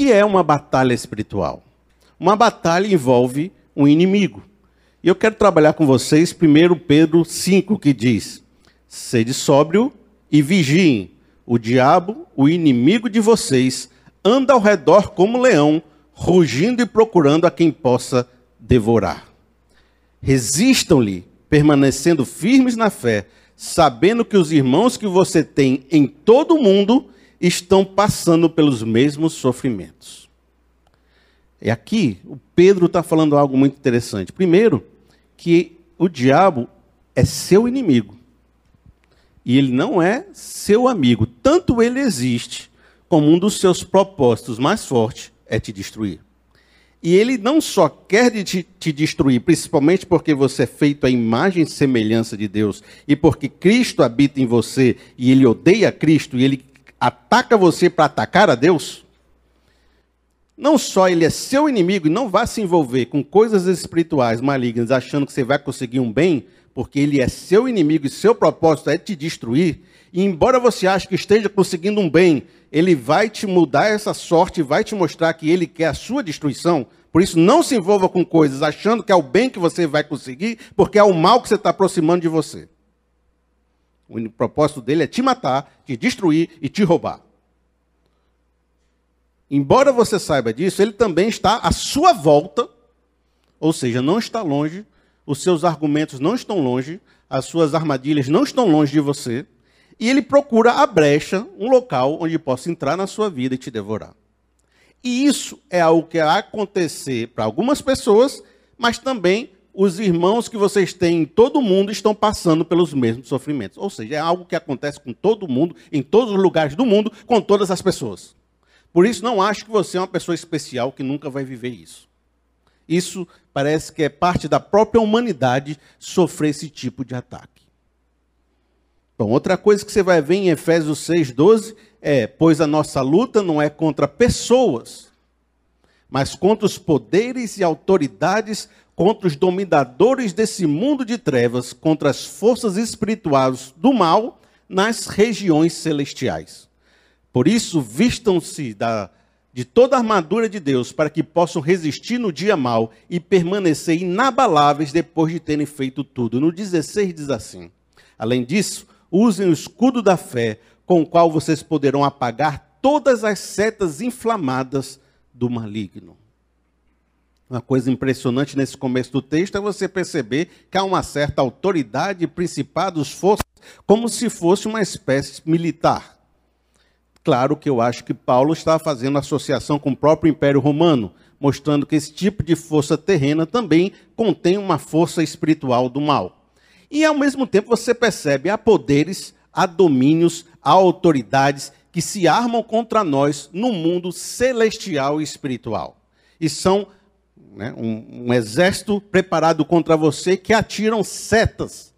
que é uma batalha espiritual? Uma batalha envolve um inimigo. E eu quero trabalhar com vocês primeiro Pedro 5, que diz: Sede sóbrio e vigiem. O diabo, o inimigo de vocês, anda ao redor como leão, rugindo e procurando a quem possa devorar. Resistam-lhe, permanecendo firmes na fé, sabendo que os irmãos que você tem em todo o mundo estão passando pelos mesmos sofrimentos. E aqui, o Pedro está falando algo muito interessante. Primeiro, que o diabo é seu inimigo. E ele não é seu amigo. Tanto ele existe, como um dos seus propósitos mais fortes é te destruir. E ele não só quer te, te, destruir, principalmente porque você é feito à imagem e semelhança de Deus, e porque Cristo habita em você, e ele odeia Cristo, e ele ataca você para atacar a Deus. Não só ele é seu inimigo e não vá se envolver com coisas espirituais malignas, achando que você vai conseguir um bem, porque ele é seu inimigo e seu propósito é te destruir. E embora você ache que esteja conseguindo um bem, ele vai te mudar essa sorte, vai te mostrar que ele quer a sua destruição. Por isso, não se envolva com coisas achando que é o bem que você vai conseguir, porque é o mal que você está aproximando de você. O propósito dele é te matar, te destruir e te roubar. Embora você saiba disso, ele também está à sua volta, ou seja, não está longe, os seus argumentos não estão longe, as suas armadilhas não estão longe de você e ele procura a brecha, um local onde possa entrar na sua vida e te devorar. E isso é algo que vai acontecer para algumas pessoas, mas também os irmãos que vocês têm em todo o mundo estão passando pelos mesmos sofrimentos. Ou seja, é algo que acontece com todo mundo, em todos os lugares do mundo, com todas as pessoas. Por isso, não acho que você é uma pessoa especial que nunca vai viver isso. Isso parece que é parte da própria humanidade sofrer esse tipo de ataque. Bom, outra coisa que você vai ver em Efésios 6,12 é: pois a nossa luta não é contra pessoas, mas contra os poderes e autoridades, contra os dominadores desse mundo de trevas, contra as forças espirituais do mal nas regiões celestiais. Por isso, vistam-se de toda a armadura de Deus, para que possam resistir no dia mal e permanecer inabaláveis depois de terem feito tudo. No 16 diz assim: Além disso, usem o escudo da fé, com o qual vocês poderão apagar todas as setas inflamadas do maligno. Uma coisa impressionante nesse começo do texto é você perceber que há uma certa autoridade, principados, forças, como se fosse uma espécie militar. Claro que eu acho que Paulo está fazendo associação com o próprio Império Romano, mostrando que esse tipo de força terrena também contém uma força espiritual do mal. E ao mesmo tempo você percebe há poderes, há domínios, há autoridades que se armam contra nós no mundo celestial e espiritual. E são né, um, um exército preparado contra você que atiram setas,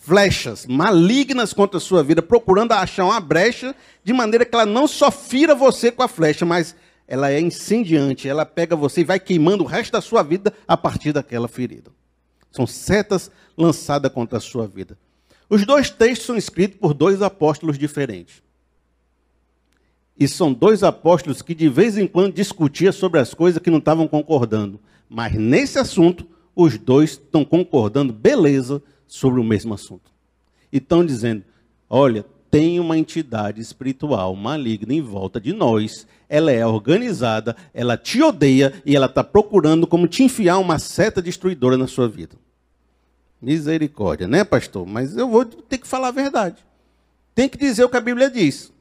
flechas malignas contra a sua vida, procurando achar uma brecha de maneira que ela não só fira você com a flecha, mas ela é incendiante, ela pega você e vai queimando o resto da sua vida a partir daquela ferida. São setas lançadas contra a sua vida. Os dois textos são escritos por dois apóstolos diferentes. E são dois apóstolos que de vez em quando discutiam sobre as coisas que não estavam concordando. Mas nesse assunto, os dois estão concordando, beleza, sobre o mesmo assunto. E estão dizendo: olha, tem uma entidade espiritual maligna em volta de nós ela é organizada, ela te odeia e ela está procurando como te enfiar uma seta destruidora na sua vida. Misericórdia, né, pastor? Mas eu vou ter que falar a verdade. Tem que dizer o que a Bíblia diz.